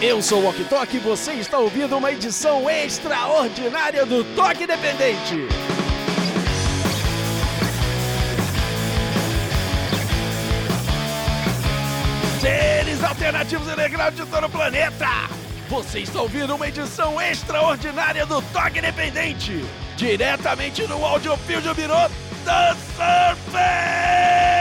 Eu sou o Ok Tok e você está ouvindo uma edição extraordinária do Toque Independente. Seres alternativos e underground de todo o planeta. Você está ouvindo uma edição extraordinária do Toque Independente. Diretamente no audiofilm de Birô, The Surface!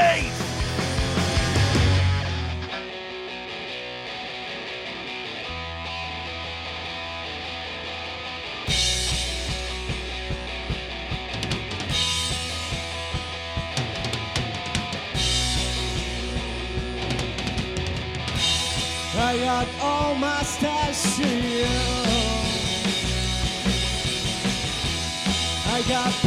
mustachio. I got.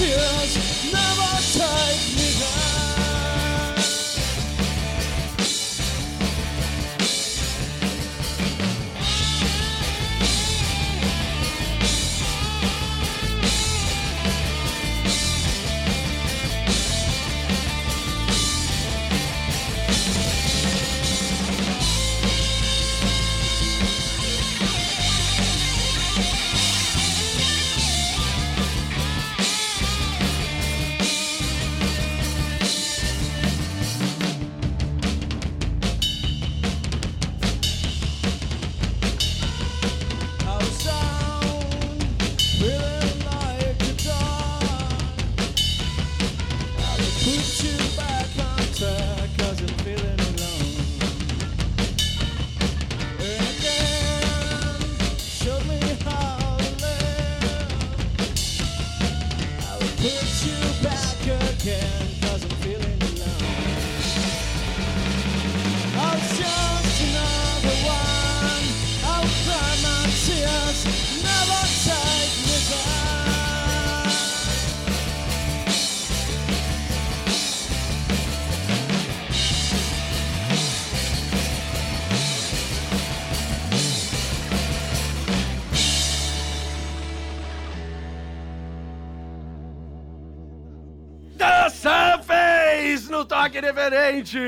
Yeah. No Toque Diferente!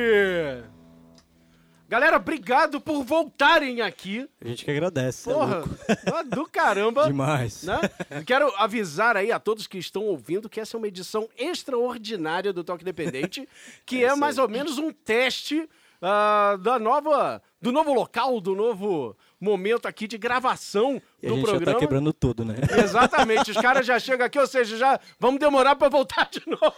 Galera, obrigado por voltarem aqui. A gente que agradece. é Porra, louco. do caramba. Demais. né? Quero avisar aí a todos que estão ouvindo que essa é uma edição extraordinária do Toque Independente, que é mais ou menos um teste ah, da nova, do novo local, do novo momento aqui de gravação E a do gente já programa. tá quebrando tudo, né? Exatamente, os caras já chegam aqui, ou seja, já vamos demorar pra voltar de novo.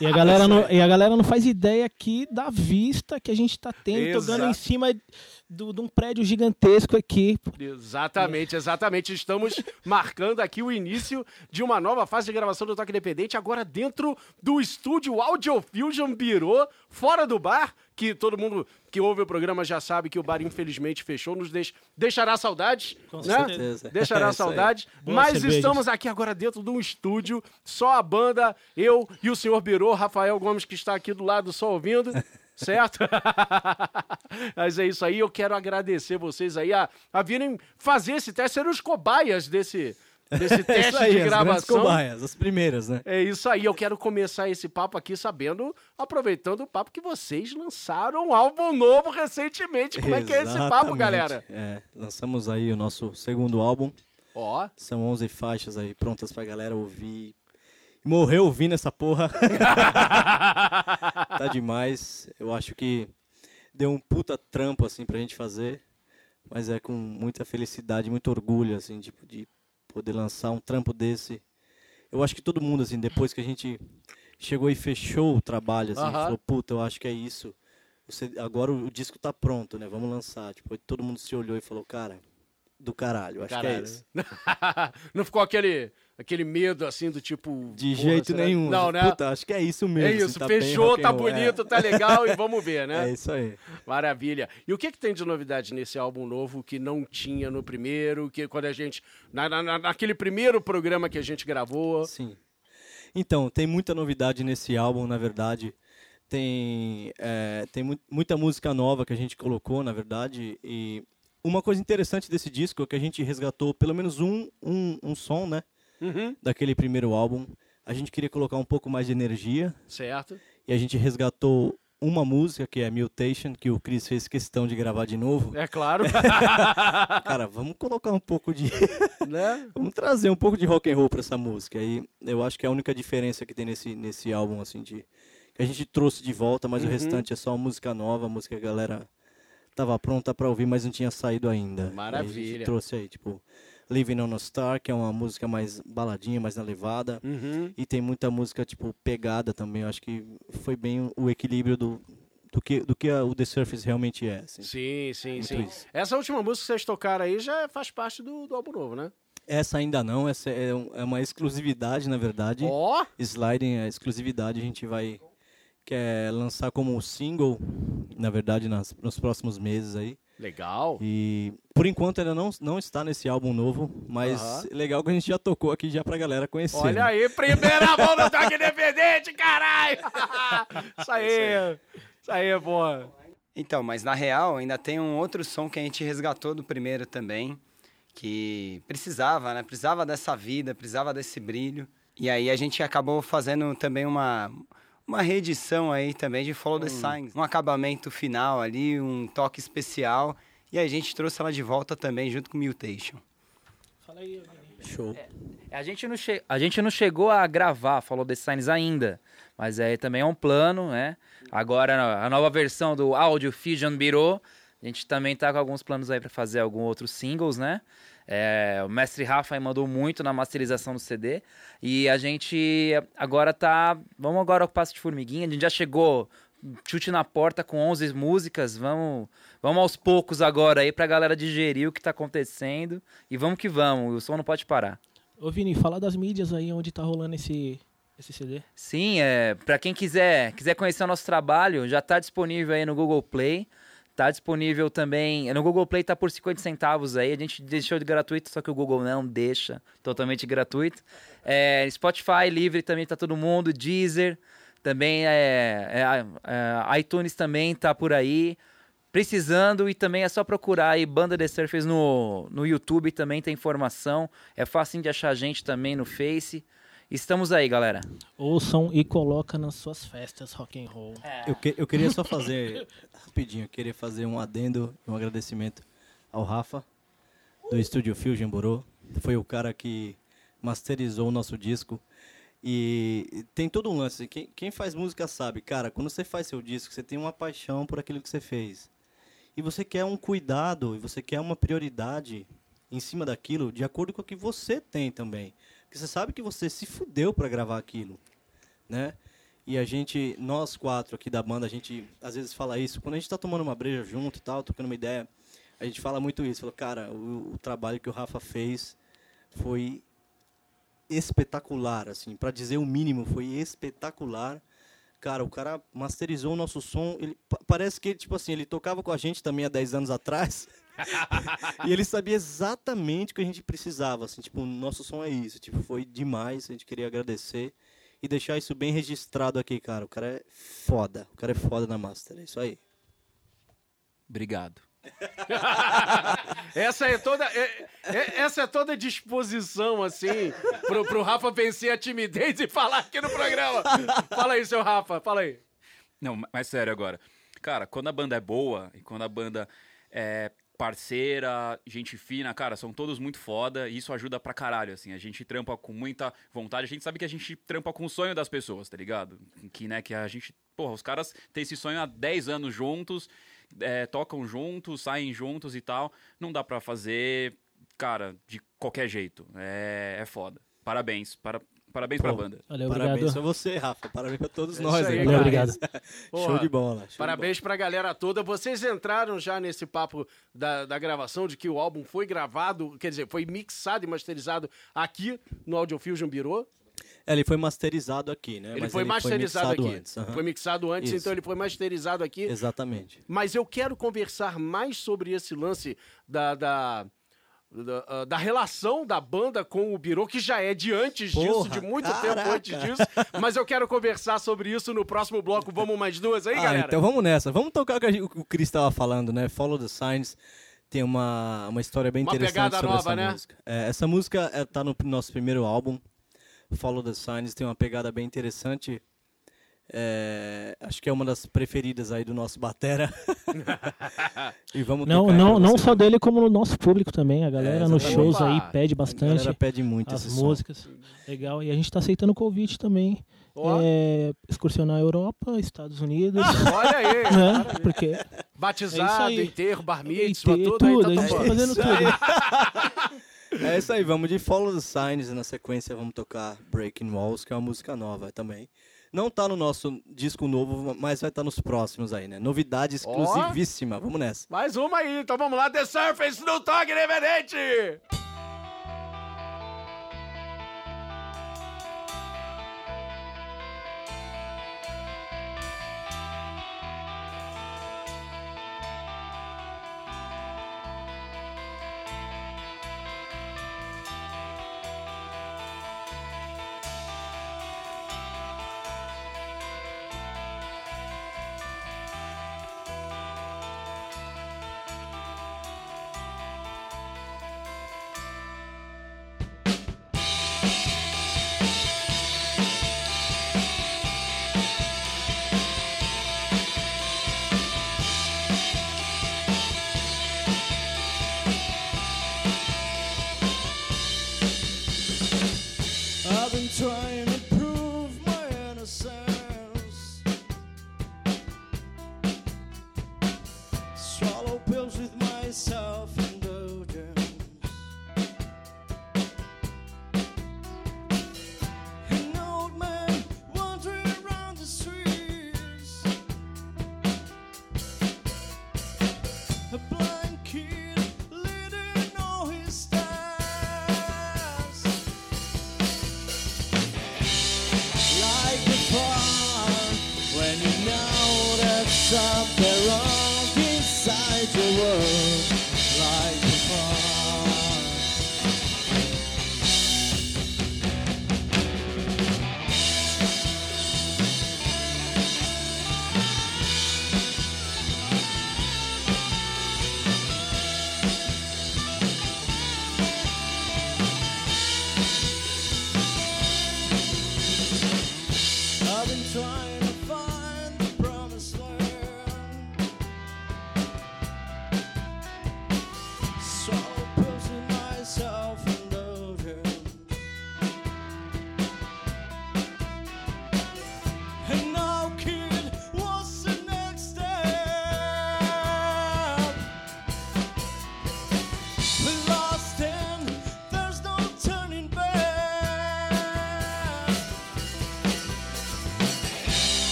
E a, galera não, e a galera não faz ideia aqui da vista que a gente tá tendo, tocando em Exato. cima do- de um prédio gigantesco aqui. Exatamente, exatamente. Estamos marcando aqui o início de uma nova fase de gravação do Toque Independente, agora dentro do estúdio Audio Fusion Birô, fora do bar, que todo mundo que ouve o programa já sabe que o bar infelizmente fechou, nos deix- deixará saudades, Com né? certeza. Deixará É saudades, mas estamos aqui agora dentro de um estúdio, só a banda, eu e o senhor Birô, Rafael Gomes que está aqui do lado só ouvindo. Certo? Mas é isso aí, eu quero agradecer vocês aí a, a virem fazer esse teste, serem os cobaias desse, desse É teste aí, de as gravação. cobaias, as primeiras, né? É isso aí, eu quero começar esse papo aqui sabendo, aproveitando o papo que vocês lançaram um álbum novo recentemente. Como é que é esse papo, galera? É, lançamos aí o nosso segundo álbum. Ó, São 11 faixas aí prontas pra galera ouvir. Morreu ouvindo essa porra. tá demais. Eu acho que deu um puta trampo assim pra gente fazer, mas é com muita felicidade, muito orgulho assim, tipo de poder lançar um trampo desse. Eu acho que todo mundo assim, depois que a gente chegou e fechou o trabalho assim, falou, puta, eu acho que é isso. Você- agora o, disco tá pronto, né? Vamos lançar. Tipo, todo mundo se olhou e falou, cara, do caralho, acho que é caralho. isso. Não ficou aquele, aquele medo assim do tipo. De porra, jeito será- nenhum. Não, né? Puta, acho que é isso mesmo. é assim, isso, tá fechou, tá roll, bonito, é. tá legal e vamos ver, né? É isso aí. Maravilha. E o que, que tem de novidade nesse álbum novo que não tinha no primeiro? Que quando a gente. Na, na- naquele primeiro programa que a gente gravou. Sim. Então, tem muita novidade nesse álbum, na verdade. Tem, é, tem mu- muita música nova que a gente colocou, na verdade. E uma coisa interessante desse disco é que a gente resgatou pelo menos um, um, um som, né? Uhum. Daquele primeiro álbum. A gente queria colocar um pouco mais de energia. Certo. E a gente resgatou uma música, que é Mutation, que o Chris fez questão de gravar de novo. É claro. Cara, vamos colocar um pouco de. né? Vamos trazer um pouco de rock and roll pra essa música. E eu acho que é a única diferença que tem nesse, nesse álbum, assim, de. Que a gente trouxe de volta, mas Uhum. o restante é só música nova, música que a galera tava pronta pra ouvir, mas não tinha saído ainda. E a Maravilha. gente trouxe aí, tipo, Living on a Star, que é uma música mais baladinha, mais na levada. Uhum. E tem muita música, tipo, pegada também. Eu acho que foi bem o equilíbrio do, do, que, do que a- o The Surface realmente é. Assim. Sim, sim, Muito sim. isso. Essa última música que vocês tocaram aí já faz parte do, do álbum novo, né? Essa ainda não, essa é, é uma exclusividade, na verdade. Ó! Sliding é exclusividade, a gente vai quer lançar como single, na verdade, nas, nos próximos meses aí. Legal. E por enquanto ainda não, não está nesse álbum novo, mas Aham. legal que a gente já tocou aqui já pra galera conhecer. Olha né? aí, primeira mão do Toque Independente, caralho! Isso aí, isso aí, pô. Então, mas na real ainda tem um outro som que a gente resgatou do primeiro também, que precisava, né? Precisava dessa vida, precisava desse brilho. E aí a gente acabou fazendo também uma, uma reedição aí também de Follow the Signs. Um acabamento final ali, um toque especial. E a gente trouxe ela de volta também junto com Mutation. Fala aí, Show. A gente, não che... a gente não chegou a gravar Follow the Signs ainda, mas é, também é um plano, né? Agora a nova versão do Audio Fusion Bureau, a gente também tá com alguns planos aí para fazer alguns outros singles, né? É, o mestre Rafa mandou muito na masterização do CD e a gente agora tá, vamos agora ao passo de formiguinha, a gente já chegou chute na porta com 11 músicas, vamos, vamos aos poucos agora aí pra galera digerir o que tá acontecendo e vamos que vamos, o som não pode parar. Ô Vini, fala das mídias aí onde tá rolando esse, esse CD. Sim, é, para quem quiser, quiser conhecer o nosso trabalho, já está disponível aí no Google Play. Tá disponível também, no Google Play tá por 50 centavos aí, a gente deixou de gratuito, só que o Google não deixa, totalmente gratuito. É, Spotify livre também tá todo mundo, Deezer, também é, é, é, iTunes também tá por aí. Precisando e também é só procurar aí Banda The Surfers no, no YouTube, também tem informação. É fácil de achar a gente também no Face. Estamos aí, galera. Ouçam e coloca nas suas festas rock and roll. Eu, que- eu queria só fazer, rapidinho, eu queria fazer um adendo um agradecimento ao Rafa, do Estúdio Fusion Borô. Foi o cara que masterizou o nosso disco. E tem todo um lance. Quem, quem faz música sabe, cara, quando você faz seu disco, você tem uma paixão por aquilo que você fez. E você quer um cuidado, e você quer uma prioridade em cima daquilo, de acordo com o que você tem também. Porque você sabe que você se fudeu para gravar aquilo, né? E a gente, nós quatro aqui da banda, a gente às vezes fala isso. Quando a gente tá tomando uma breja junto e tal, trocando uma ideia, a gente fala muito isso. Fala, cara, o, o trabalho que o Rafa fez foi espetacular, assim, para dizer o mínimo, foi espetacular. Cara, o cara masterizou o nosso som. Ele, pa- parece que, tipo assim, ele tocava com a gente também há 10 anos atrás. e ele sabia exatamente o que a gente precisava, assim, tipo, nosso som é isso. Tipo, foi demais, a gente queria agradecer e deixar isso bem registrado aqui, cara. O cara é foda, o cara é foda na master, é isso aí. Obrigado. Essa é toda. é- é- essa é toda a disposição, assim, pro, pro Rafa vencer a timidez e falar aqui no programa. Fala aí, seu Rafa, fala aí. Não, ma- mas sério agora. Cara, quando a banda é boa e quando a banda é parceira, gente fina, cara, são todos muito foda e isso ajuda pra caralho, assim. A gente trampa com muita vontade, a gente sabe que a gente trampa com o sonho das pessoas, tá ligado? Que, né, que a gente... Porra, os caras têm esse sonho há 10 anos juntos, é, tocam juntos, saem juntos e tal. Não dá pra fazer, cara, de qualquer jeito. É, é foda. Parabéns, para, parabéns pra Pô, banda. Valeu, Parabéns a você, Rafa. Parabéns pra todos É nós. aí, aí, Valeu, obrigado. Show de bola. show de Parabéns pra galera toda. Vocês entraram já nesse papo da, da gravação, de que o álbum foi gravado, quer dizer, foi mixado e masterizado aqui no Audio Fusion Bureau. É, ele foi masterizado aqui, né? Ele Mas foi masterizado mixado aqui. antes, aham. Foi mixado antes, Isso. então ele foi masterizado aqui. Exatamente. Mas eu quero conversar mais sobre esse lance da, da, da, ah, da relação da banda com o Biro, que já é de antes disso, Porra, de muito tempo caraca. antes disso. Mas eu quero conversar sobre isso no próximo bloco. Vamos mais duas aí, Ah, galera? então vamos nessa. Vamos tocar o que o Chris estava falando, né? Follow the Signs. Tem uma, uma história bem Uma interessante sobre nova, essa né? música. É, essa música é, tá no nosso primeiro álbum, Follow the Signs. Tem uma pegada bem interessante. É, acho que é uma das preferidas aí do nosso batera. e vamos Não, aí não, não só dele, como no nosso público também. A galera É, nos shows aí Opa! pede A bastante galera pede muito as esse som. músicas. Legal. E a gente tá aceitando o convite também. É, excursionar a Europa, Estados Unidos. Olha aí. né? Porque É Batizado, aí. enterro, bar mitzvah, tudo, tudo, a aí gente tá tá topando. fazendo tudo. É isso aí, vamos de Follow the Signs e na sequência vamos tocar Breaking Walls, que é uma música nova também. Não tá no nosso disco novo, mas vai estar nos próximos aí, né? Novidade exclusivíssima. Vamos nessa. Mais uma aí, então vamos lá, The Surface no Toque Independente! Trying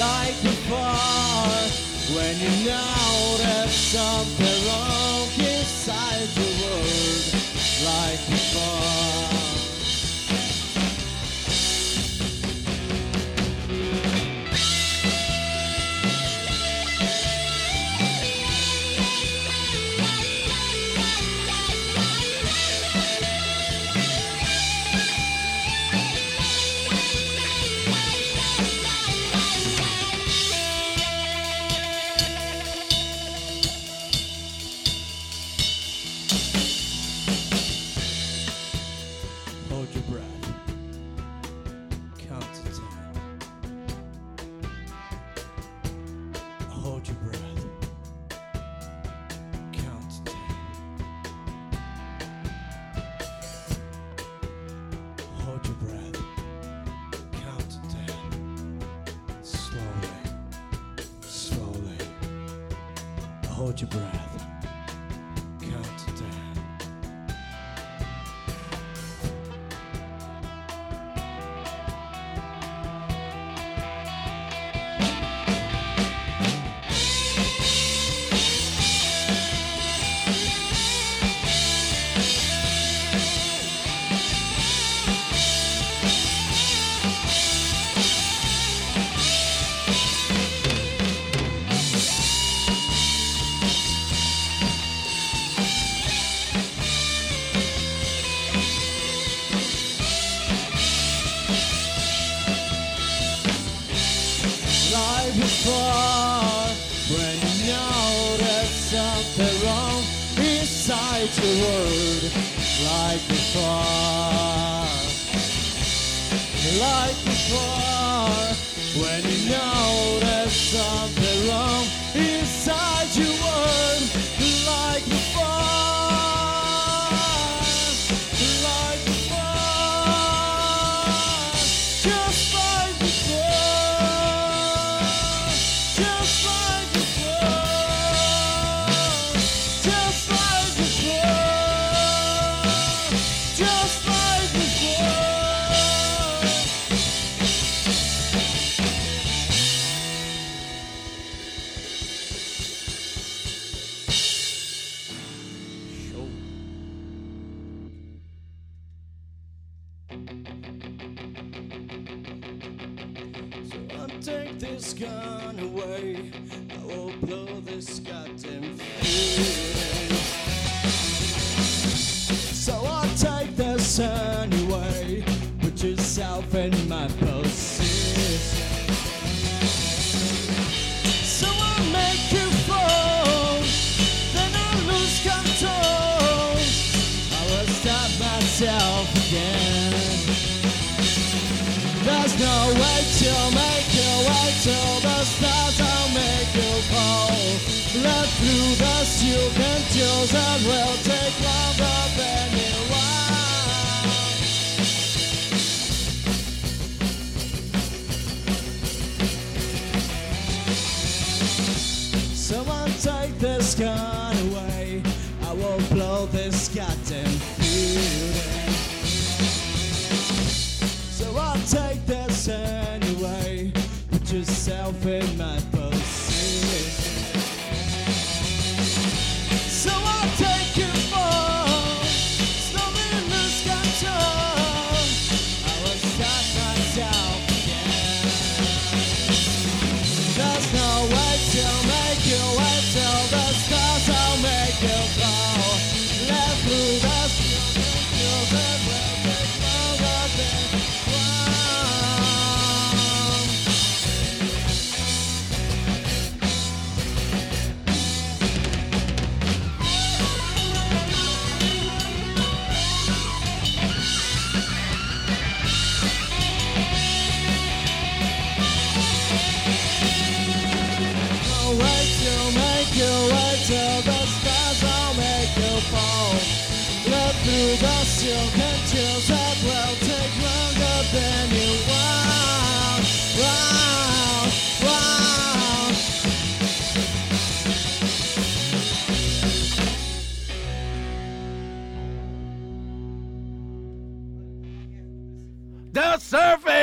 like before when you know there's something wrong inside the world like before. Light the word, like the fire, like the fire. my. So I make you fall, then I lose control. I will stop myself again. There's no way to make your way till the stars will make you fall. Let through the steel and tears and will take longer than open my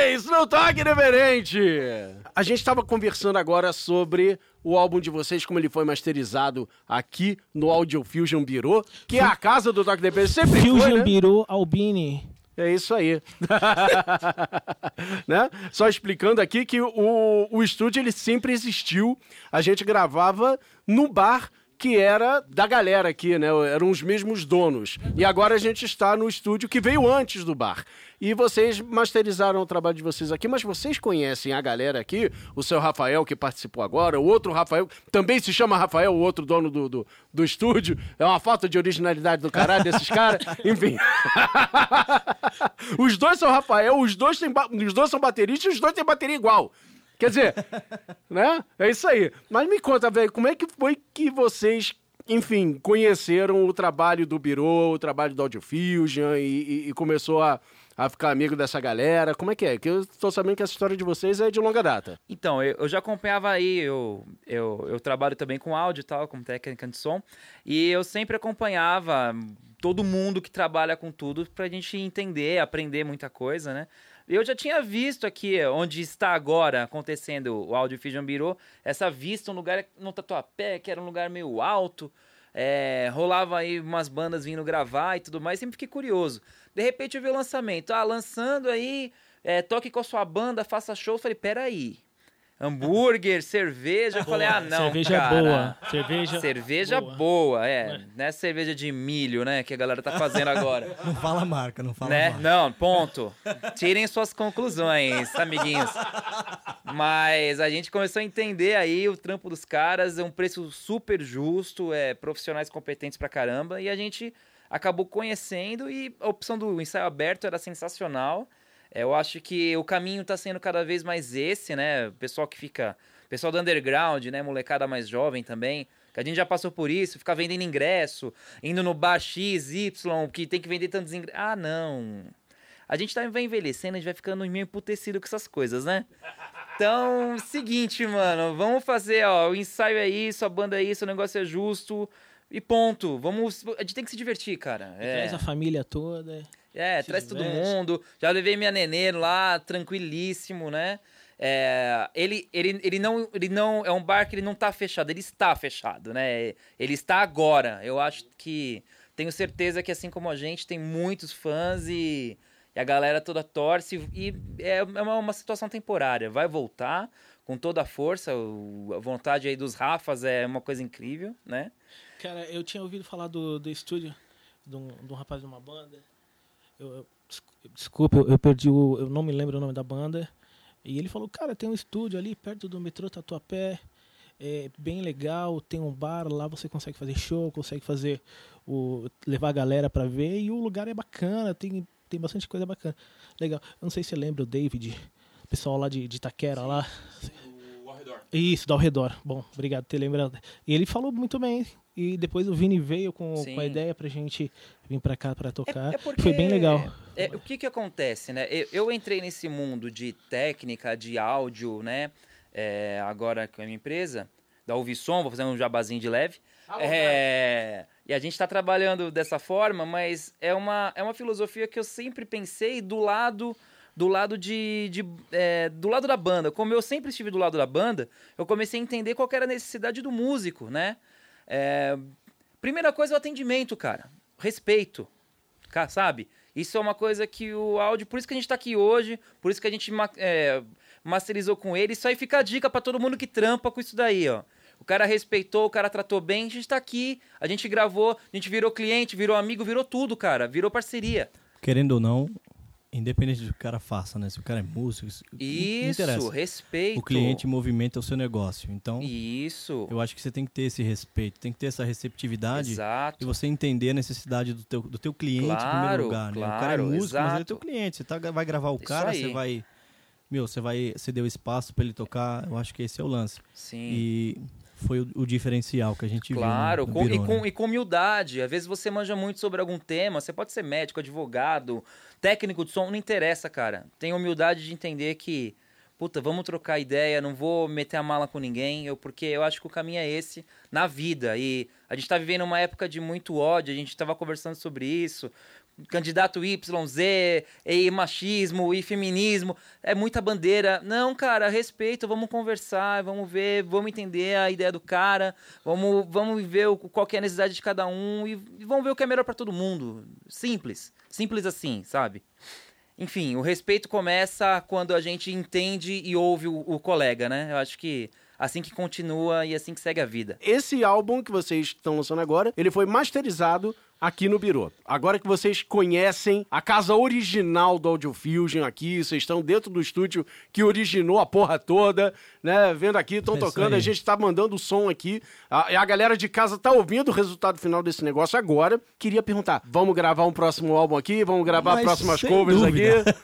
vocês no Toque Diferente! A gente estava conversando agora sobre o álbum de vocês, como ele foi masterizado aqui no Audio Fusion Bureau, que é a casa do Toque Diferente. Sempre foi, Fusion né? Biro Albini. É isso aí. né? Só explicando aqui que o, o estúdio ele sempre existiu. A gente gravava no bar que era da galera aqui, né? Eram os mesmos donos. E agora a gente está no estúdio que veio antes do bar. E vocês masterizaram o trabalho de vocês aqui, mas vocês conhecem a galera aqui, o seu Rafael que participou agora, o outro Rafael, também se chama Rafael, o outro dono do, do, do estúdio. É uma falta de originalidade do caralho desses caras. Enfim. os dois são Rafael, os dois, têm, os dois são bateristas e os dois têm bateria igual. Quer dizer, né? É isso aí. Mas me conta, velho, como é que foi que vocês, enfim, conheceram o trabalho do Biro, o trabalho do Audio Fusion e, e- e começou a, a ficar amigo dessa galera? Como é que é? Que eu tô sabendo que essa história de vocês é de longa data. Então, eu, eu já acompanhava aí, eu, eu, eu trabalho também com áudio e tal, como técnica de som, e eu sempre acompanhava todo mundo que trabalha com tudo pra gente entender, aprender muita coisa, né? Eu já tinha visto aqui, onde está agora acontecendo o Audio Fusion Bureau, essa vista, um lugar no Tatuapé, que era um lugar meio alto, é, rolava aí umas bandas vindo gravar e tudo mais, sempre fiquei curioso. De repente eu vi o lançamento, ah, lançando aí, é, toque com a sua banda, faça show. Eu falei, peraí, hambúrguer, cerveja. Eu falei, ah, não, Cerveja cara. boa. Cerveja, Cerveja boa, é. Não é cerveja de milho, né, que a galera tá fazendo agora. Não fala marca, não fala né? marca. Não, ponto. Tirem suas conclusões, amiguinhos. Mas a gente começou a entender aí o trampo dos caras, é um preço super justo, é profissionais competentes pra caramba, e a gente acabou conhecendo e a opção do ensaio aberto era sensacional. Eu acho que o caminho tá sendo cada vez mais esse, né? O pessoal que fica. Pessoal do underground, né? Molecada mais jovem também. Que a gente já passou por isso, ficar vendendo ingresso, indo no bar X, Y, que tem que vender tantos ingressos. Ah, não. A gente tá, vai envelhecendo, a gente vai ficando meio emputecido com essas coisas, né? Então, seguinte, mano, vamos fazer, ó, o ensaio é isso, a banda é isso, o negócio é justo e ponto. Vamos, a gente tem que se divertir, cara. É. Traz a família toda. É, traz todo mundo. Já levei minha nenê lá, tranquilíssimo, né? É, ele, ele, ele, não, ele não. É um bar que ele não tá fechado, ele está fechado, né? Ele está agora. Eu acho que. Tenho certeza que, assim como a gente, tem muitos fãs e, e a galera toda torce. E é uma, uma situação temporária. Vai voltar com toda a força. o- a vontade aí dos Rafas é uma coisa incrível, né? Cara, eu tinha ouvido falar do, do estúdio de um, de um rapaz de uma banda. Eu, eu- descu- desculpa, eu, eu perdi o. Eu não me lembro o nome da banda. E ele falou, cara, tem um estúdio ali perto do metrô Tatuapé. É bem legal, tem um bar lá, você consegue fazer show, consegue fazer o. levar a galera pra ver, e o lugar é bacana, tem, tem bastante coisa bacana. Legal. Eu não sei se você lembra o David, o pessoal lá de, de Itaquera lá. Isso, do ao redor. Bom, obrigado por ter lembrado. E ele falou muito bem. E depois o Vini veio com, Sim. com a ideia pra gente vir pra cá pra tocar. É porque- Foi bem legal. é, o que que acontece, né? Eu, eu entrei nesse mundo de técnica, de áudio, né? É, agora com a minha empresa, da Ouvisom, vou fazer um jabazinho de leve. É, e a gente está trabalhando dessa forma, mas é uma, é uma filosofia que eu sempre pensei do lado do lado de, de é, do lado da banda. Como eu sempre estive do lado da banda, eu comecei a entender qual que era a necessidade do músico, né? É, primeira coisa é o atendimento, cara. Respeito. Ca- Sabe? Isso é uma coisa que o áudio. Por isso que a gente tá aqui hoje, por isso que a gente é, masterizou com ele. Isso aí fica a dica pra todo mundo que trampa com isso daí, ó. O cara respeitou, o cara tratou bem, a gente tá aqui, a gente gravou, a gente virou cliente, virou amigo, virou tudo, cara. Virou parceria. Querendo ou não, independente do que o cara faça, né? Se o cara é músico, isso, não Isso, interessa. respeito. O cliente movimenta o seu negócio. Então, Isso. eu acho que você tem que ter esse respeito, tem que ter essa receptividade Exato. e você entender a necessidade do teu, do teu cliente em Claro, primeiro lugar. Né? o cara é claro, músico, mas ele é exato. teu cliente. Você tá, vai gravar o Isso cara, aí. você vai. Meu, você vai ceder o espaço para ele tocar. Eu acho que esse é o lance. Sim. E foi o, o diferencial que a gente Claro, viu. no e, com, e com humildade. Às vezes você manja muito sobre algum tema, você pode ser médico, advogado, técnico de som, não interessa, cara. Tem humildade de entender que, puta, vamos trocar ideia, não vou meter a mala com ninguém, eu, porque eu acho que o caminho é esse na vida. E a gente tá vivendo uma época de muito ódio, a gente tava conversando sobre isso. Candidato Y, Z, e machismo, e feminismo, é muita bandeira. Não, cara, respeito, vamos conversar, vamos ver, vamos entender a ideia do cara, vamos, vamos ver o, qual é a necessidade de cada um e, e vamos ver o que é melhor pra todo mundo. Simples, simples assim, sabe? Enfim, o respeito começa quando a gente entende e ouve o, o colega, né? Eu acho que assim que continua e assim que segue a vida. Esse álbum que vocês estão lançando agora, ele foi masterizado aqui no Biro. Agora que vocês conhecem a casa original do Audio Fusion aqui, vocês estão dentro do estúdio que originou a porra toda, né? Vendo aqui, estão É tocando, a gente tá mandando o som aqui. A, a galera de casa tá ouvindo o resultado final desse negócio agora. Queria perguntar, vamos gravar um próximo álbum aqui? Vamos gravar Mas próximas covers dúvida. aqui?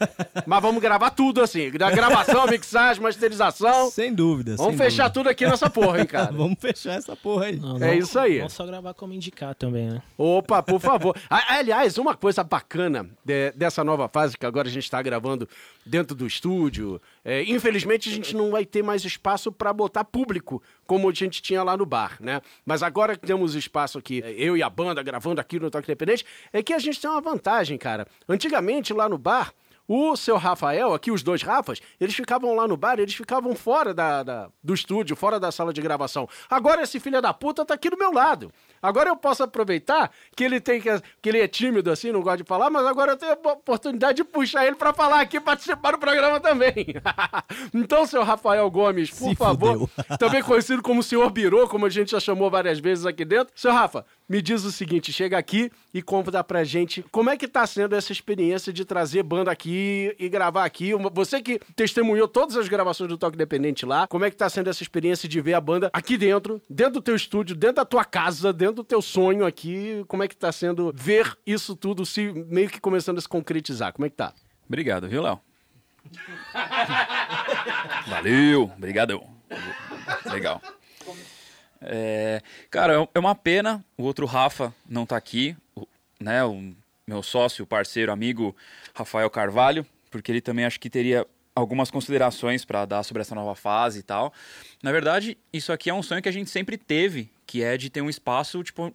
Mas vamos gravar tudo assim, da gravação, mixagem, masterização. Sem dúvida. Vamos sem fechar dúvida. tudo aqui nessa porra, hein, cara? Vamos fechar essa porra aí. Não, É não- isso aí. Não só gravar como indicar também, né? Opa, por favor. Aliás, uma coisa bacana de- dessa nova fase que agora a gente está gravando dentro do estúdio, é, infelizmente a gente não vai ter mais espaço para botar público como a gente tinha lá no bar, né? Mas agora que temos espaço aqui, é, eu e a banda gravando aqui no Toque Independente, é que a gente tem uma vantagem, cara. Antigamente lá no bar o seu Rafael, aqui os dois Rafas, eles ficavam lá no bar, eles ficavam fora da, da- do estúdio, fora da sala de gravação. Agora esse filho da puta tá aqui do meu lado. Agora eu posso aproveitar que ele tem que, que ele é tímido assim, não gosta de falar, mas agora eu tenho a oportunidade de puxar ele pra falar aqui, participar do programa também. então, seu Rafael Gomes, por Se favor, fudeu. também conhecido como senhor Birô, como a gente já chamou várias vezes aqui dentro. Seu Rafa, me diz o seguinte, chega aqui e conta pra gente como é que tá sendo essa experiência de trazer banda aqui e gravar aqui. Você que testemunhou todas as gravações do Toque Independente lá, como é que tá sendo essa experiência de ver a banda aqui dentro, dentro do teu estúdio, dentro da tua casa, dentro do teu sonho aqui, como é que tá sendo ver isso tudo se meio que começando a se concretizar? Como é que tá? Obrigado, viu, Léo? Valeu, obrigadão. Legal. É, cara, é uma pena o outro Rafa não tá aqui, né? O meu sócio, parceiro, amigo Rafael Carvalho, porque ele também acho que teria algumas considerações para dar sobre essa nova fase e tal. Na verdade, isso aqui é um sonho que a gente sempre teve, que é de ter um espaço, tipo,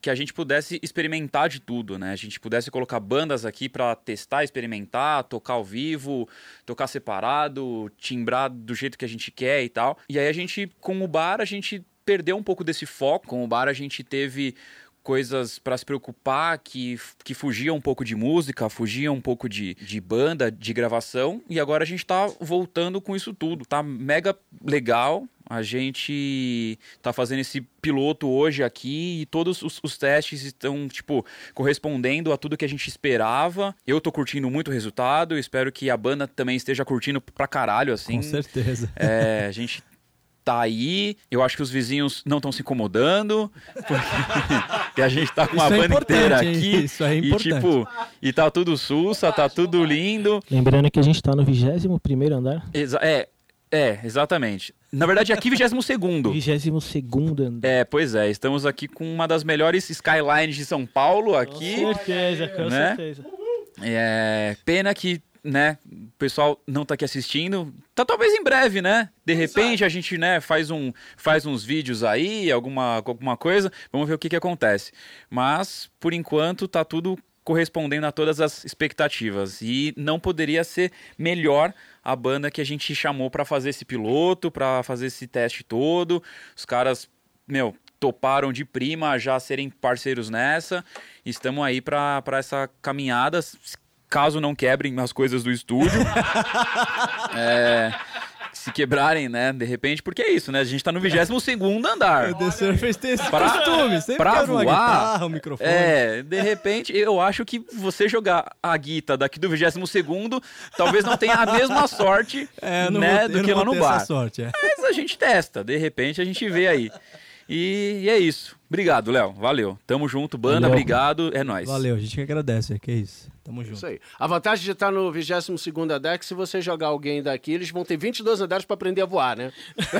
que a gente pudesse experimentar de tudo, né? A gente pudesse colocar bandas aqui para testar, experimentar, tocar ao vivo, tocar separado, timbrar do jeito que a gente quer e tal. E aí a gente, com o bar, a gente perdeu um pouco desse foco. Com o bar, a gente teve coisas para se preocupar que, que fugiam um pouco de música, fugiam um pouco de, de banda, de gravação, e agora a gente tá voltando com isso tudo. Tá mega legal. A gente tá fazendo esse piloto hoje aqui e todos os, os testes estão, tipo, correspondendo a tudo que a gente esperava. Eu tô curtindo muito o resultado, espero que a banda também esteja curtindo pra caralho, assim. Com certeza. É, a gente tá aí. Eu acho que os vizinhos não estão se incomodando. Porque a gente tá com Isso a é banda inteira hein? aqui. Isso é E importante. tipo, e tá tudo sussa, tá tudo lindo. Lembrando que a gente tá no 21 andar. Exa é, é, exatamente. Na verdade, aqui 22 segundo. 22 andar. É, pois é, estamos aqui com uma das melhores skylines de São Paulo aqui. Com certeza, com né? certeza. É, pena que, né, o pessoal não tá aqui assistindo. Tá talvez em breve, né? De repente a gente, né, faz, um, faz uns vídeos aí, alguma, alguma coisa. Vamos ver o que que acontece. Mas, por enquanto, tá tudo correspondendo a todas as expectativas. E não poderia ser melhor a banda que a gente chamou pra fazer esse piloto, pra fazer esse teste todo. Os caras, meu, toparam de prima já serem parceiros nessa. Estamos aí pra essa caminhada. Caso não quebrem as coisas do estúdio. É, se quebrarem, né, de repente, porque é isso, né? A gente tá no 22 segundo andar. O The Surface tem esse Pra- costume. Sempre pra voar, guitarra, um microfone. É, de repente, eu acho que você jogar a guita daqui do 22 segundo, talvez não tenha a mesma sorte, É, né, vou, do que lá no bar. sorte, é. Mas a gente testa, de repente a gente vê aí. E, e é isso. Obrigado, Léo. Valeu. Tamo junto, banda. Valeu. Obrigado. É nóis. Valeu, a gente que agradece, que é isso. Tamo junto. Isso aí. A vantagem de estar no 22º andar é que se você jogar alguém daqui, eles vão ter 22 andares para aprender a voar, né?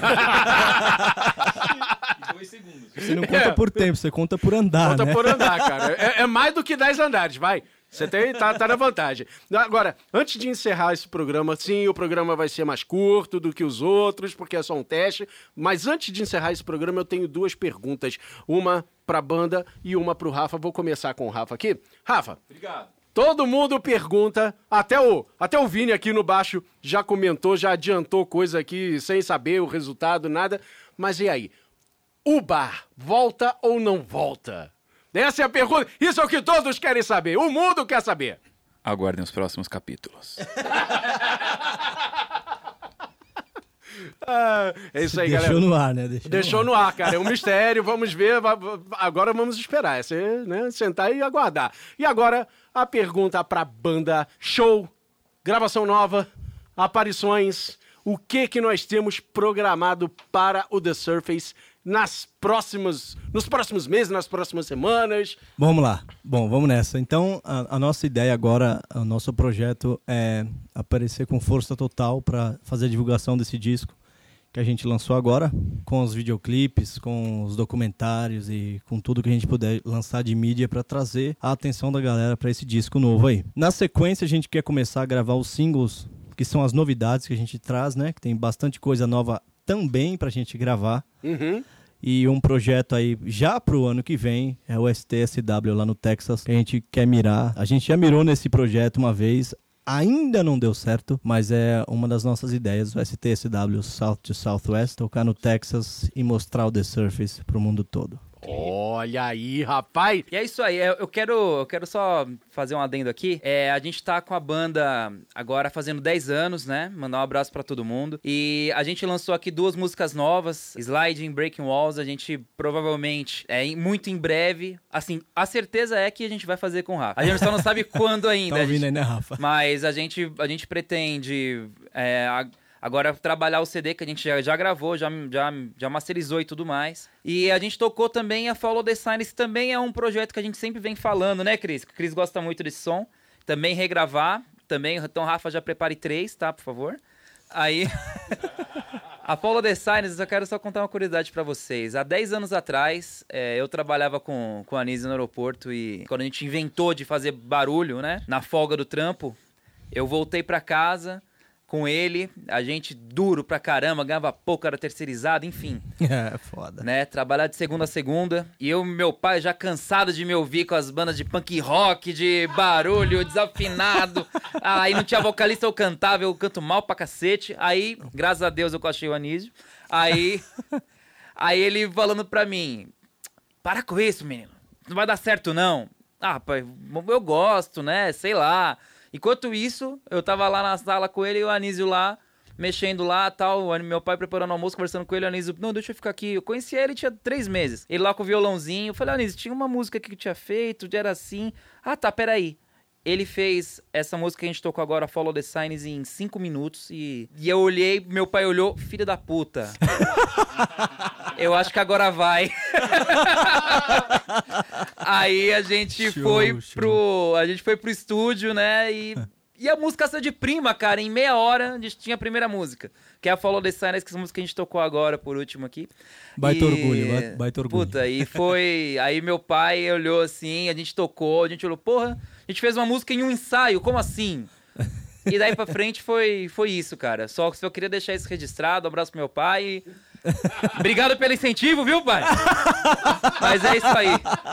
Você não conta por tempo, você conta por andar, Conta né? por andar, cara. É, é mais do que 10 andares, vai. Você tem, tá, tá na vantagem. Agora, antes de encerrar esse programa, sim, o programa vai ser mais curto do que os outros, porque é só um teste. Mas antes de encerrar esse programa, eu tenho duas perguntas. Uma pra banda e uma pro Rafa. Vou começar com o Rafa aqui. Rafa. Obrigado. Todo mundo pergunta, até o, até o Vini aqui no baixo já comentou, já adiantou coisa aqui sem saber o resultado, nada. Mas e aí? O bar volta ou não volta? Essa é a pergunta. Isso é o que todos querem saber. O mundo quer saber. Aguardem os próximos capítulos. Ah, é isso aí, Deixou galera. no ar, né? Deixou, Deixou no ar, cara. É um mistério. Vamos ver. Agora vamos esperar. É você, né, sentar e aguardar. E agora, a pergunta pra banda show, gravação nova, aparições. O que que nós temos programado para o The Surface nas próximas, nos próximos meses, nas próximas semanas? Vamos lá. Bom, vamos nessa. Então, a, a nossa ideia agora, o nosso projeto é aparecer com força total para fazer a divulgação desse disco que a gente lançou agora, com os videoclipes, com os documentários e com tudo que a gente puder lançar de mídia para trazer a atenção da galera para esse disco novo aí. Na sequência, a gente quer começar a gravar os singles, que são as novidades que a gente traz, né? Que tem bastante coisa nova também pra gente gravar. Uhum. E um projeto aí já pro ano que vem é o STSW lá no Texas, que a gente quer mirar. A gente já mirou nesse projeto uma vez, ainda não deu certo, mas é uma das nossas ideias, o STSW South to Southwest, tocar no Texas e mostrar o The Surface pro mundo todo. Olha aí, rapaz. E é isso aí, eu quero, eu quero só fazer um adendo aqui. É, a gente tá com a banda agora fazendo 10 anos, né? Mandar um abraço pra todo mundo. E a gente lançou aqui duas músicas novas, Sliding, Breaking Walls. A gente provavelmente, é, muito em breve, assim, a certeza é que a gente vai fazer com o Rafa. A gente só não sabe quando ainda. Tá a gente- ouvindo aí, né, Rafa? mas a gente, a gente pretende é, agora trabalhar o CD que a gente já, já gravou, já, já, já masterizou e tudo mais. E a gente tocou também a Follow the Sign, esse também é um projeto que a gente sempre vem falando, né, Cris? O Cris gosta muito desse som. Também regravar, também. Então, Rafa, já prepare três, tá, por favor? Aí. A Paula The Signs, eu quero só contar uma curiosidade pra vocês. Há 10 anos atrás, é, eu trabalhava com, com a Anise no aeroporto e quando a gente inventou de fazer barulho, né? Na folga do trampo, eu voltei pra casa com ele, a gente duro pra caramba, ganhava pouco, era terceirizado, enfim É, foda. né? Trabalhar de segunda a segunda. E eu, meu pai, já cansado de me ouvir com as bandas de punk rock, de barulho, desafinado. Aí não tinha vocalista, eu cantava, eu canto mal pra cacete. Aí, graças a Deus, eu achei o Anísio. Aí, aí ele falando pra mim: Para com isso, menino. Não vai dar certo, não. Ah, pai, eu gosto, né? Sei lá. Enquanto isso, eu tava lá na sala com ele e o Anísio lá, mexendo lá tal. Meu pai preparando almoço, conversando com ele. O Anísio, não, deixa eu ficar aqui. Eu conheci ele, tinha três meses. Ele lá com o violãozinho. Eu falei, Anísio, tinha uma música que eu tinha feito, já era assim. Ah, tá, peraí. Ele fez essa música que a gente tocou agora, Follow the Signs, em cinco minutos. E, e eu olhei, meu pai olhou, filho da puta. eu acho que agora vai. Aí a gente Show, foi show. pro. A gente foi pro estúdio, né? E. E a música saiu de prima, cara. Em meia hora a gente tinha a primeira música. Que é a Follow the Signs, que é essa música que a gente tocou agora, por último aqui. Baita E- orgulho, ba- baita orgulho. Puta, e foi. Aí meu pai olhou assim, a gente tocou, a gente olhou, porra, a gente fez uma música em um ensaio, como assim? E daí pra frente foi, foi isso, cara. Só que eu queria deixar isso registrado. Um abraço pro meu pai. Obrigado pelo incentivo, viu, pai? Mas é isso aí.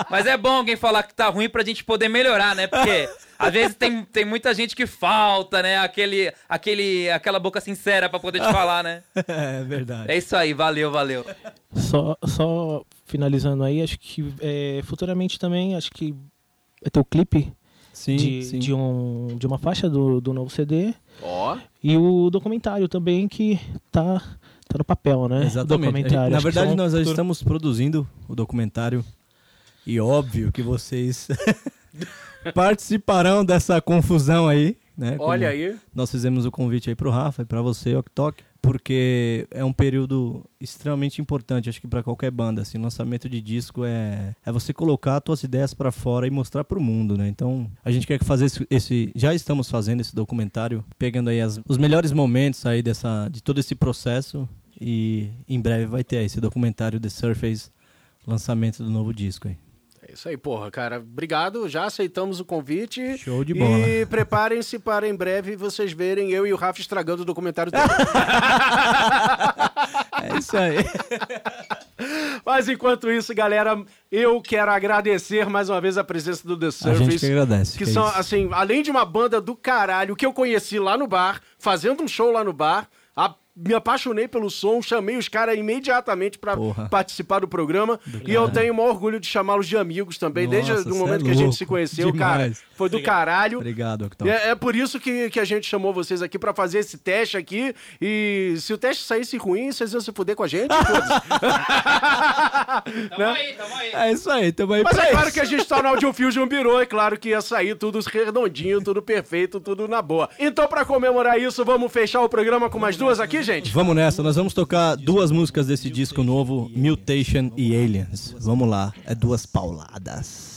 Mas é bom alguém falar que tá ruim pra gente poder melhorar, né? Porque às vezes tem, tem muita gente que falta, né? Aquele, aquele, aquela boca sincera pra poder te falar, né? É verdade. É isso aí, valeu, valeu. Só, só finalizando aí, acho que é, futuramente também, acho que vai ter o clipe Sim, de, sim. de, um, de uma faixa do, do novo CD Ó. e o documentário também que tá, tá no papel, né? O Exatamente. Gente- documentário. na verdade, nós já futuro- estamos produzindo o documentário e óbvio que vocês participarão dessa confusão aí, né? Como Olha aí. Nós fizemos o convite aí pro Rafa e para você, Ok porque é um período extremamente importante, acho que para qualquer banda, assim, lançamento de disco é é você colocar as tuas ideias para fora e mostrar pro mundo, né? Então, a gente quer fazer esse, esse já estamos fazendo esse documentário, pegando aí as- os melhores momentos aí dessa de todo esse processo e em breve vai ter aí esse documentário The Surface, lançamento do novo disco aí. É isso aí, porra, cara. Obrigado, já aceitamos o convite. Show de bola. E preparem-se para em breve vocês verem eu e o Rafa estragando o documentário. É isso aí. Mas enquanto isso, galera, eu quero agradecer mais uma vez a presença do The A Surface. gente que agradece. Que que é são, assim, além de uma banda do caralho que eu conheci lá no bar, fazendo um show lá no bar, a- me apaixonei pelo som, chamei os caras imediatamente pra Porra. participar do programa. e eu tenho o maior orgulho de chamá-los de amigos também, desde Nossa, o cê momento é que a gente se conheceu, cara. Demais. Foi do caralho. Obrigado, Octão. E É, é por isso que, que a gente chamou vocês aqui pra fazer esse teste aqui. E se o teste saísse ruim, vocês iam se fuder com a gente. Tamo aí, tamo aí. É isso aí, tamo aí Mas pra é claro isso. que a gente tá no Audio Fusion Birou, é claro que ia sair tudo redondinho, tudo perfeito, tudo na boa. Então, pra comemorar isso, vamos fechar o programa com mais duas aqui, gente? Vamos nessa, nós vamos tocar duas músicas desse disco novo, Mutation e Aliens. Vamos lá, é duas pauladas.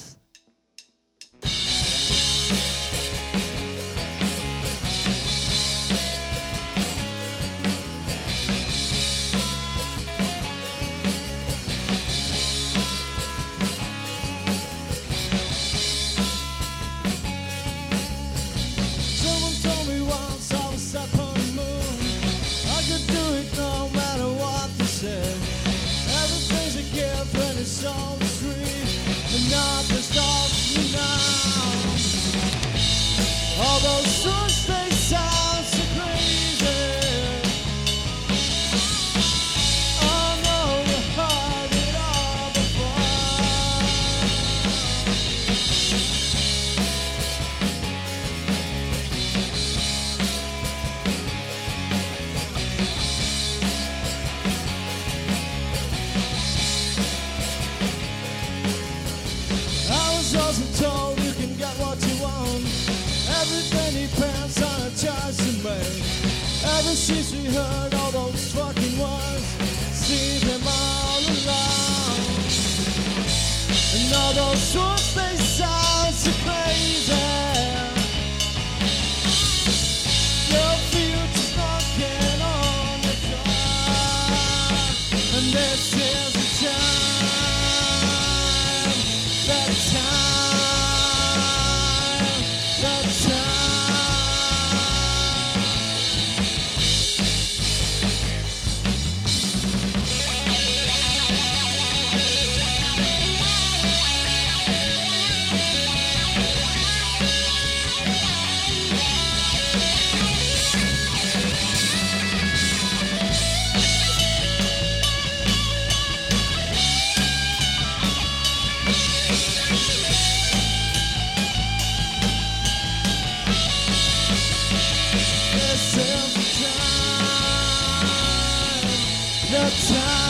The time,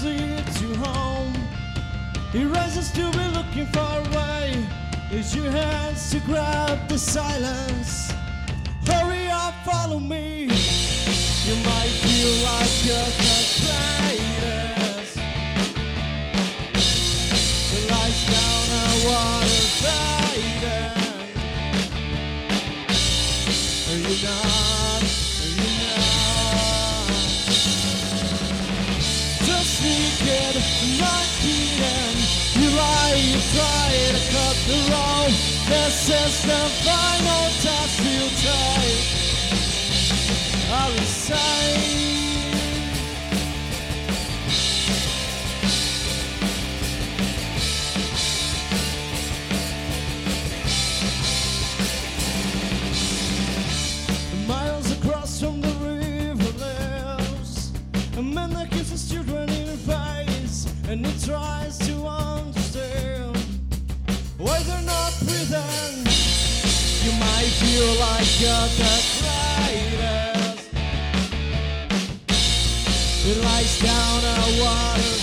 sleep to home, he rises to be looking far away. Use your hands to grab the silence. Hurry up, follow me. You might feel like you're the greatest. Try to cut the road. This is the final test you take. Miles across from the river lives a man that children in and he tries to breathing. You might feel like you're the greatest. It lies down a water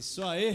isso aí.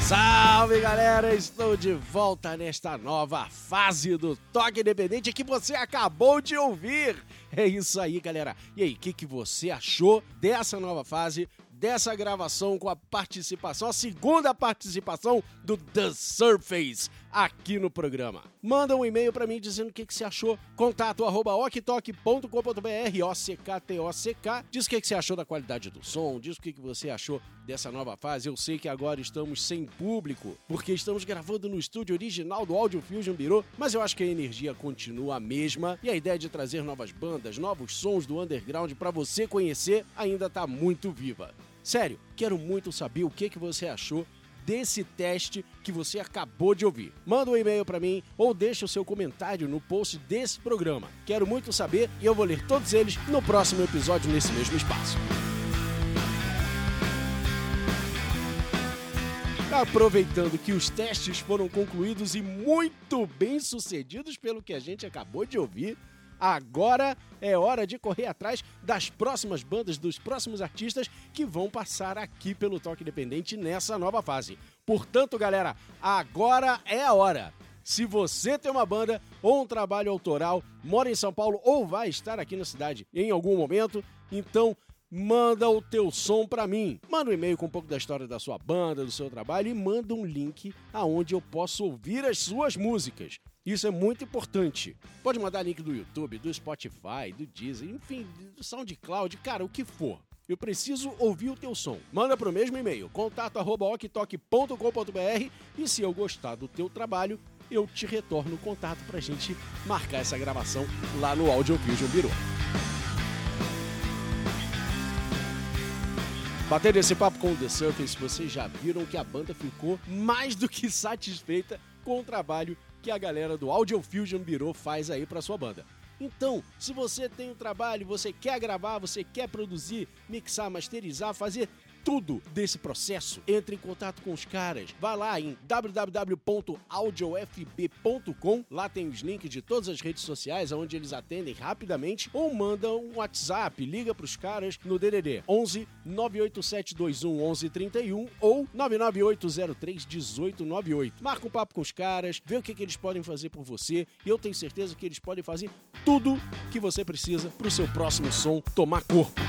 Salve galera, estou de volta nesta nova fase do Toque Independente que você acabou de ouvir. É isso aí, galera. E aí, o que, que você achou dessa nova fase, dessa gravação com a participação, a segunda participação do The Surface aqui no programa? Manda um e-mail para mim dizendo o que, que você achou. Contato arroba oktok.com.br, O-C-K-T-O-C-K. Diz o que, que você achou da qualidade do som, diz o que, que você achou dessa nova fase. Eu sei que agora estamos sem público, porque estamos gravando no estúdio original do Audio Fusion Bureau, mas eu acho que a energia continua a mesma e a ideia de trazer novas bandas, novos sons do underground para você conhecer ainda tá muito viva. Sério, quero muito saber o que, que você achou desse teste que você acabou de ouvir. Manda um e-mail para mim ou deixa o seu comentário no post desse programa. Quero muito saber e eu vou ler todos eles no próximo episódio nesse mesmo espaço. Aproveitando que os testes foram concluídos e muito bem sucedidos pelo que a gente acabou de ouvir, agora é hora de correr atrás das próximas bandas, dos próximos artistas que vão passar aqui pelo Toque Independente nessa nova fase. Portanto, galera, agora é a hora. Se você tem uma banda ou um trabalho autoral, mora em São Paulo ou vai estar aqui na cidade em algum momento, então manda o teu som pra mim. Manda um e-mail com um pouco da história da sua banda, do seu trabalho e manda um link aonde eu posso ouvir as suas músicas. Isso é muito importante. Pode mandar link do YouTube, do Spotify, do Deezer, enfim, do SoundCloud, cara, o que for. Eu preciso ouvir o teu som. Manda pro mesmo e-mail, contato@oktok.com.br e se eu gostar do teu trabalho, eu te retorno o contato pra gente marcar essa gravação lá no Audio Fusion Bureau. Batendo esse papo com o The Surface, vocês já viram que a banda ficou mais do que satisfeita com o trabalho que a galera do Audio Fusion Bureau faz aí pra sua banda. Então, se você tem um trabalho, você quer gravar, você quer produzir, mixar, masterizar, fazer tudo desse processo, entre em contato com os caras. Vá lá em www.audiofb.com, lá tem os links de todas as redes sociais onde eles atendem rapidamente ou manda um WhatsApp, liga pros caras no DDD 11 98721 1131 ou 99803 1898. Marca um papo com os caras, vê o que, que eles podem fazer por você e eu tenho certeza que eles podem fazer tudo que você precisa pro seu próximo som tomar corpo.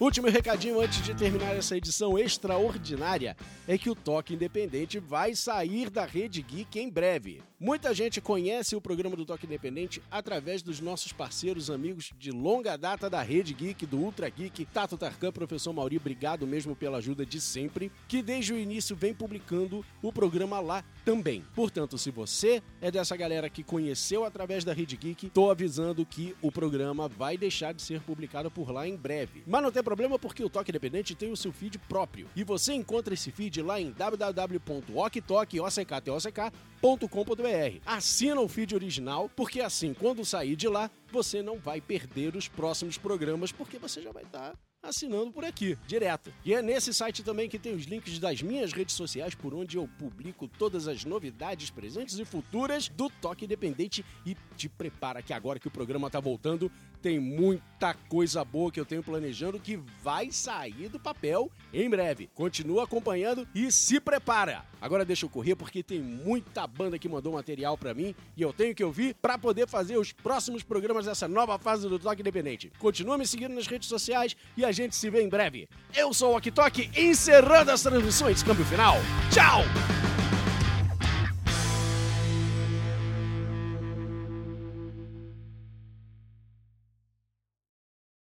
Último recadinho antes de terminar essa edição extraordinária é que o Toque Independente vai sair da Rede Geek em breve. Muita gente conhece o programa do Toque Independente através dos nossos parceiros amigos de longa data da Rede Geek, do Ultra Geek, Tato Tarkan, professor Mauri, obrigado mesmo pela ajuda de sempre, que desde o início vem publicando o programa lá também. Portanto, se você é dessa galera que conheceu através da Rede Geek, tô avisando que o programa vai deixar de ser publicado por lá em breve. Mas não tem problema porque o Toque Independente tem o seu feed próprio. E você encontra esse feed lá em www.oktok.com.br. Assina o feed original, porque assim, quando sair de lá, você não vai perder os próximos programas, porque você já vai estar assinando por aqui, direto. E é nesse site também que tem os links das minhas redes sociais, por onde eu publico todas as novidades presentes e futuras do Toque Independente. E te prepara que agora que o programa tá voltando, tem muita coisa boa que eu tenho planejando que vai sair do papel em breve. Continua acompanhando e se prepara. Agora deixa eu correr porque tem muita banda que mandou material pra mim e eu tenho que ouvir pra poder fazer os próximos programas dessa nova fase do Toque Independente. Continua me seguindo nas redes sociais e a gente se vê em breve. Eu sou o Ok encerrando as transmissões. Câmbio final. Tchau!